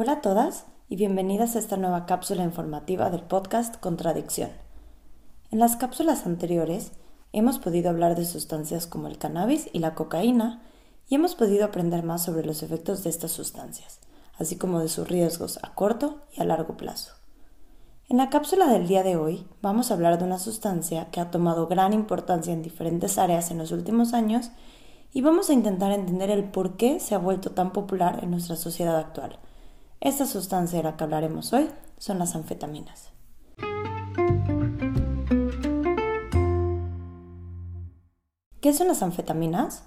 Hola a todas y bienvenidas a esta nueva cápsula informativa del podcast Contradicción. En las cápsulas anteriores hemos podido hablar de sustancias como el cannabis y la cocaína y hemos podido aprender más sobre los efectos de estas sustancias, así como de sus riesgos a corto y a largo plazo. En la cápsula del día de hoy vamos a hablar de una sustancia que ha tomado gran importancia en diferentes áreas en los últimos años y vamos a intentar entender el por qué se ha vuelto tan popular en nuestra sociedad actual esta sustancia de la que hablaremos hoy son las anfetaminas. ¿Qué son las anfetaminas?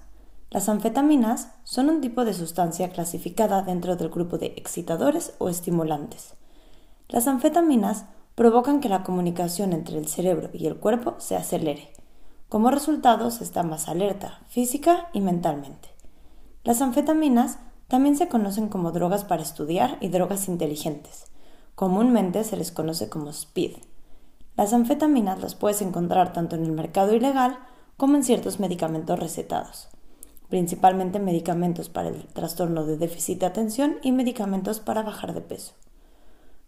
Las anfetaminas son un tipo de sustancia clasificada dentro del grupo de excitadores o estimulantes. Las anfetaminas provocan que la comunicación entre el cerebro y el cuerpo se acelere. Como resultado, se está más alerta física y mentalmente. Las anfetaminas también se conocen como drogas para estudiar y drogas inteligentes. Comúnmente se les conoce como SPID. Las anfetaminas las puedes encontrar tanto en el mercado ilegal como en ciertos medicamentos recetados, principalmente medicamentos para el trastorno de déficit de atención y medicamentos para bajar de peso.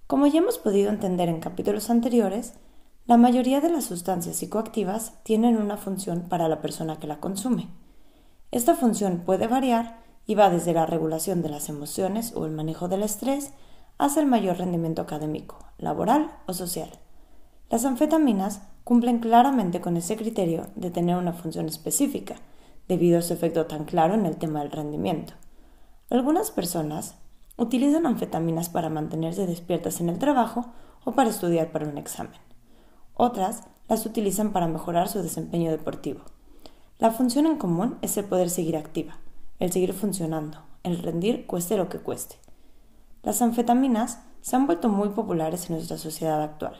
Como ya hemos podido entender en capítulos anteriores, la mayoría de las sustancias psicoactivas tienen una función para la persona que la consume. Esta función puede variar y va desde la regulación de las emociones o el manejo del estrés hasta el mayor rendimiento académico, laboral o social. Las anfetaminas cumplen claramente con ese criterio de tener una función específica, debido a su efecto tan claro en el tema del rendimiento. Algunas personas utilizan anfetaminas para mantenerse despiertas en el trabajo o para estudiar para un examen. Otras las utilizan para mejorar su desempeño deportivo. La función en común es el poder seguir activa, el seguir funcionando, el rendir cueste lo que cueste. Las anfetaminas se han vuelto muy populares en nuestra sociedad actual.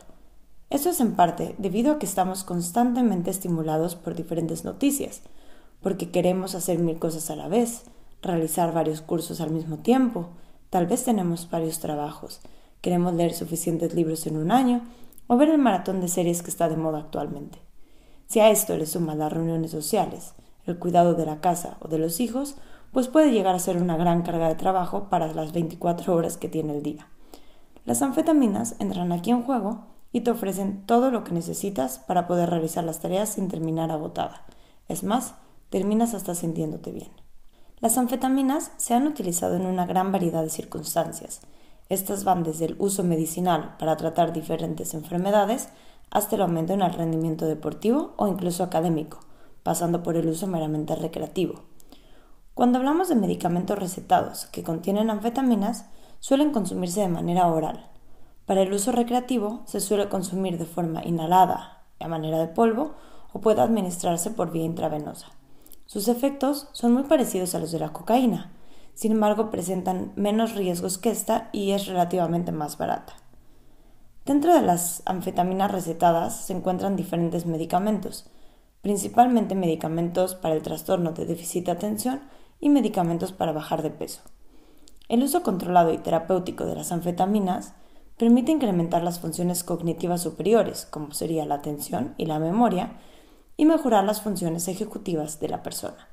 Esto es en parte debido a que estamos constantemente estimulados por diferentes noticias, porque queremos hacer mil cosas a la vez, realizar varios cursos al mismo tiempo, tal vez tenemos varios trabajos, queremos leer suficientes libros en un año o ver el maratón de series que está de moda actualmente. Si a esto le suman las reuniones sociales, el cuidado de la casa o de los hijos, pues puede llegar a ser una gran carga de trabajo para las 24 horas que tiene el día. Las anfetaminas entran aquí en juego y te ofrecen todo lo que necesitas para poder realizar las tareas sin terminar agotada. Es más, terminas hasta sintiéndote bien. Las anfetaminas se han utilizado en una gran variedad de circunstancias. Estas van desde el uso medicinal para tratar diferentes enfermedades hasta el aumento en el rendimiento deportivo o incluso académico, pasando por el uso meramente recreativo. Cuando hablamos de medicamentos recetados que contienen anfetaminas, suelen consumirse de manera oral. Para el uso recreativo se suele consumir de forma inhalada, a manera de polvo, o puede administrarse por vía intravenosa. Sus efectos son muy parecidos a los de la cocaína, sin embargo presentan menos riesgos que esta y es relativamente más barata. Dentro de las anfetaminas recetadas se encuentran diferentes medicamentos, principalmente medicamentos para el trastorno de déficit de atención y medicamentos para bajar de peso. El uso controlado y terapéutico de las anfetaminas permite incrementar las funciones cognitivas superiores, como sería la atención y la memoria, y mejorar las funciones ejecutivas de la persona.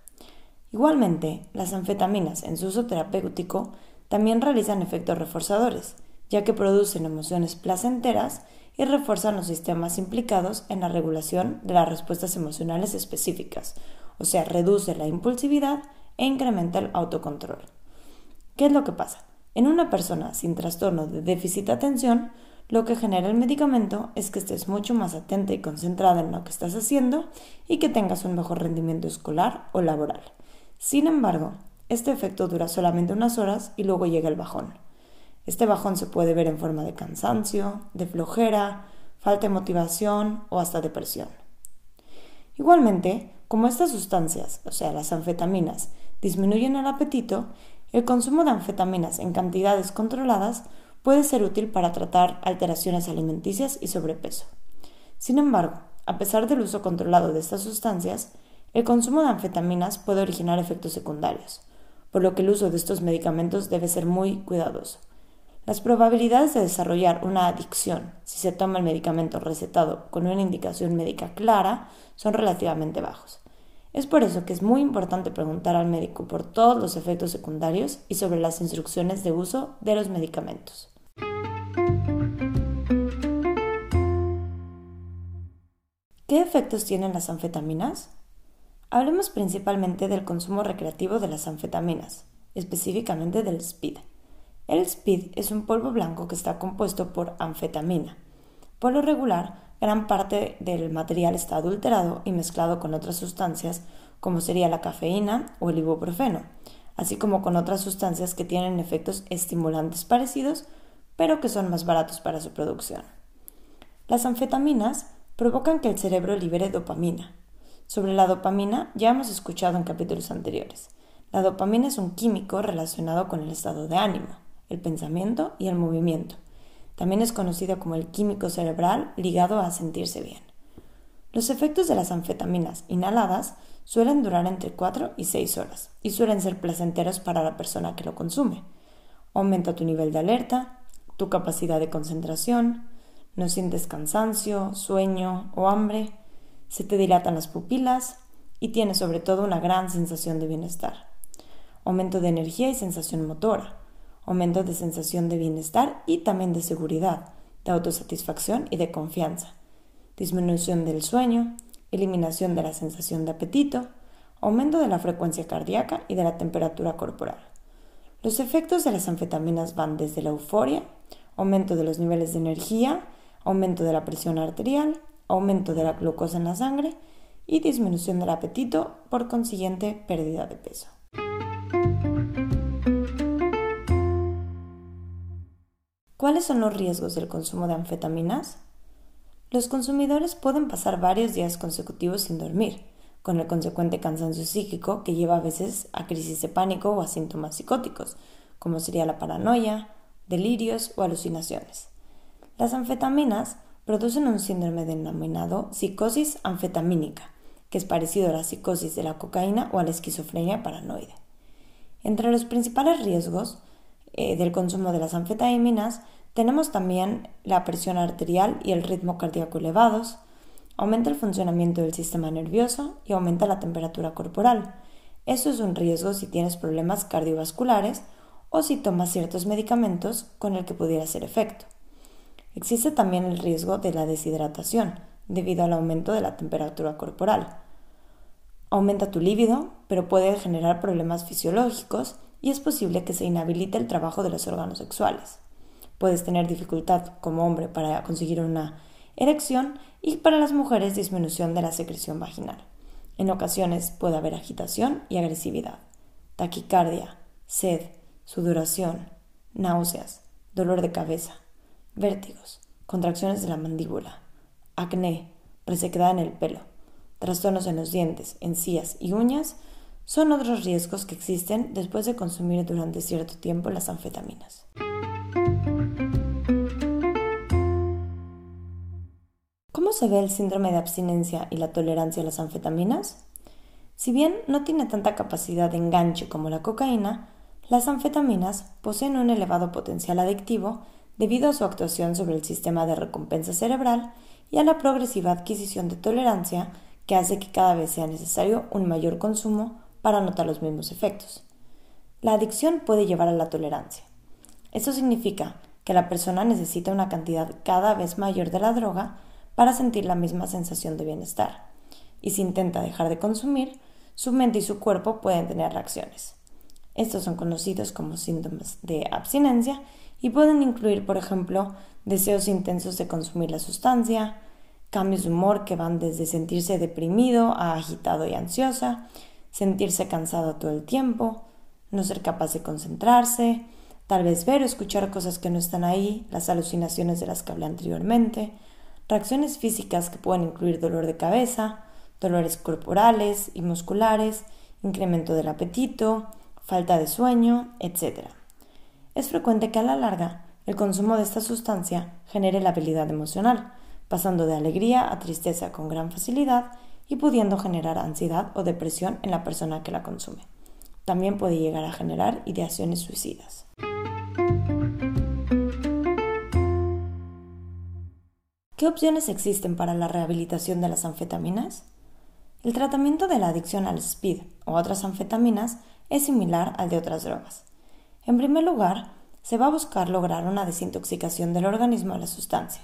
Igualmente, las anfetaminas en su uso terapéutico también realizan efectos reforzadores, ya que producen emociones placenteras y refuerzan los sistemas implicados en la regulación de las respuestas emocionales específicas, o sea, reduce la impulsividad e incrementa el autocontrol. ¿Qué es lo que pasa? En una persona sin trastorno de déficit de atención, lo que genera el medicamento es que estés mucho más atenta y concentrada en lo que estás haciendo y que tengas un mejor rendimiento escolar o laboral. Sin embargo, este efecto dura solamente unas horas y luego llega el bajón. Este bajón se puede ver en forma de cansancio, de flojera, falta de motivación o hasta depresión. Igualmente, como estas sustancias, o sea, las anfetaminas, disminuyen el apetito, el consumo de anfetaminas en cantidades controladas puede ser útil para tratar alteraciones alimenticias y sobrepeso. Sin embargo, a pesar del uso controlado de estas sustancias, el consumo de anfetaminas puede originar efectos secundarios, por lo que el uso de estos medicamentos debe ser muy cuidadoso. Las probabilidades de desarrollar una adicción si se toma el medicamento recetado con una indicación médica clara son relativamente bajos. Es por eso que es muy importante preguntar al médico por todos los efectos secundarios y sobre las instrucciones de uso de los medicamentos. ¿Qué efectos tienen las anfetaminas? Hablemos principalmente del consumo recreativo de las anfetaminas, específicamente del SPID. El SPID es un polvo blanco que está compuesto por anfetamina. Por lo regular, gran parte del material está adulterado y mezclado con otras sustancias como sería la cafeína o el ibuprofeno, así como con otras sustancias que tienen efectos estimulantes parecidos, pero que son más baratos para su producción. Las anfetaminas provocan que el cerebro libere dopamina. Sobre la dopamina ya hemos escuchado en capítulos anteriores. La dopamina es un químico relacionado con el estado de ánimo, el pensamiento y el movimiento también es conocido como el químico cerebral ligado a sentirse bien. Los efectos de las anfetaminas inhaladas suelen durar entre 4 y 6 horas y suelen ser placenteros para la persona que lo consume. Aumenta tu nivel de alerta, tu capacidad de concentración, no sientes cansancio, sueño o hambre, se te dilatan las pupilas y tienes sobre todo una gran sensación de bienestar. Aumento de energía y sensación motora aumento de sensación de bienestar y también de seguridad, de autosatisfacción y de confianza, disminución del sueño, eliminación de la sensación de apetito, aumento de la frecuencia cardíaca y de la temperatura corporal. Los efectos de las anfetaminas van desde la euforia, aumento de los niveles de energía, aumento de la presión arterial, aumento de la glucosa en la sangre y disminución del apetito, por consiguiente pérdida de peso. ¿Cuáles son los riesgos del consumo de anfetaminas? Los consumidores pueden pasar varios días consecutivos sin dormir, con el consecuente cansancio psíquico que lleva a veces a crisis de pánico o a síntomas psicóticos, como sería la paranoia, delirios o alucinaciones. Las anfetaminas producen un síndrome denominado psicosis anfetamínica, que es parecido a la psicosis de la cocaína o a la esquizofrenia paranoide. Entre los principales riesgos eh, del consumo de las anfetaminas, tenemos también la presión arterial y el ritmo cardíaco elevados, aumenta el funcionamiento del sistema nervioso y aumenta la temperatura corporal. Eso es un riesgo si tienes problemas cardiovasculares o si tomas ciertos medicamentos con el que pudiera hacer efecto. Existe también el riesgo de la deshidratación debido al aumento de la temperatura corporal. Aumenta tu líbido, pero puede generar problemas fisiológicos y es posible que se inhabilite el trabajo de los órganos sexuales. Puedes tener dificultad como hombre para conseguir una erección y para las mujeres disminución de la secreción vaginal. En ocasiones puede haber agitación y agresividad, taquicardia, sed, sudoración, náuseas, dolor de cabeza, vértigos, contracciones de la mandíbula, acné, resequedad en el pelo, trastornos en los dientes, encías y uñas son otros riesgos que existen después de consumir durante cierto tiempo las anfetaminas. ¿Cómo se ve el síndrome de abstinencia y la tolerancia a las anfetaminas? Si bien no tiene tanta capacidad de enganche como la cocaína, las anfetaminas poseen un elevado potencial adictivo debido a su actuación sobre el sistema de recompensa cerebral y a la progresiva adquisición de tolerancia que hace que cada vez sea necesario un mayor consumo para notar los mismos efectos. La adicción puede llevar a la tolerancia. Esto significa que la persona necesita una cantidad cada vez mayor de la droga para sentir la misma sensación de bienestar. Y si intenta dejar de consumir, su mente y su cuerpo pueden tener reacciones. Estos son conocidos como síntomas de abstinencia y pueden incluir, por ejemplo, deseos intensos de consumir la sustancia, cambios de humor que van desde sentirse deprimido a agitado y ansiosa, sentirse cansado todo el tiempo, no ser capaz de concentrarse, tal vez ver o escuchar cosas que no están ahí, las alucinaciones de las que hablé anteriormente, reacciones físicas que pueden incluir dolor de cabeza, dolores corporales y musculares, incremento del apetito, falta de sueño, etc. Es frecuente que a la larga el consumo de esta sustancia genere la habilidad emocional, pasando de alegría a tristeza con gran facilidad y pudiendo generar ansiedad o depresión en la persona que la consume. También puede llegar a generar ideaciones suicidas. ¿Qué opciones existen para la rehabilitación de las anfetaminas? El tratamiento de la adicción al speed o otras anfetaminas es similar al de otras drogas. En primer lugar, se va a buscar lograr una desintoxicación del organismo de la sustancia.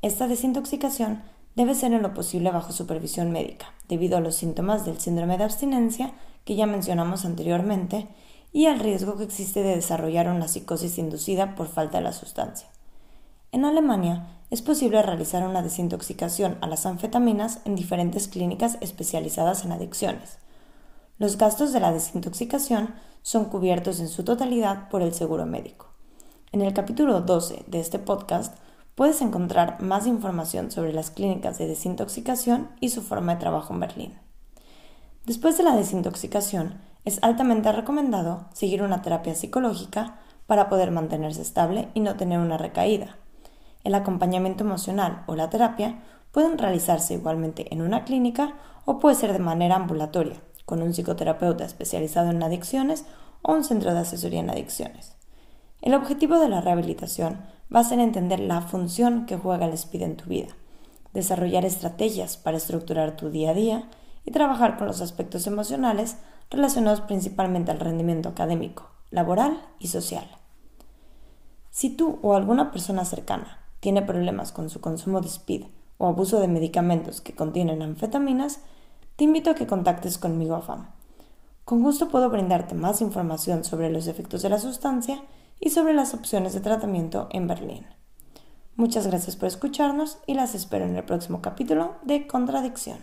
Esta desintoxicación debe ser en lo posible bajo supervisión médica, debido a los síntomas del síndrome de abstinencia que ya mencionamos anteriormente y al riesgo que existe de desarrollar una psicosis inducida por falta de la sustancia. En Alemania es posible realizar una desintoxicación a las anfetaminas en diferentes clínicas especializadas en adicciones. Los gastos de la desintoxicación son cubiertos en su totalidad por el seguro médico. En el capítulo 12 de este podcast puedes encontrar más información sobre las clínicas de desintoxicación y su forma de trabajo en Berlín. Después de la desintoxicación, es altamente recomendado seguir una terapia psicológica para poder mantenerse estable y no tener una recaída. El acompañamiento emocional o la terapia pueden realizarse igualmente en una clínica o puede ser de manera ambulatoria, con un psicoterapeuta especializado en adicciones o un centro de asesoría en adicciones. El objetivo de la rehabilitación va a entender la función que juega el SPID en tu vida, desarrollar estrategias para estructurar tu día a día y trabajar con los aspectos emocionales relacionados principalmente al rendimiento académico, laboral y social. Si tú o alguna persona cercana tiene problemas con su consumo de speed o abuso de medicamentos que contienen anfetaminas, te invito a que contactes conmigo a FAM. Con gusto puedo brindarte más información sobre los efectos de la sustancia y sobre las opciones de tratamiento en Berlín. Muchas gracias por escucharnos y las espero en el próximo capítulo de Contradicción.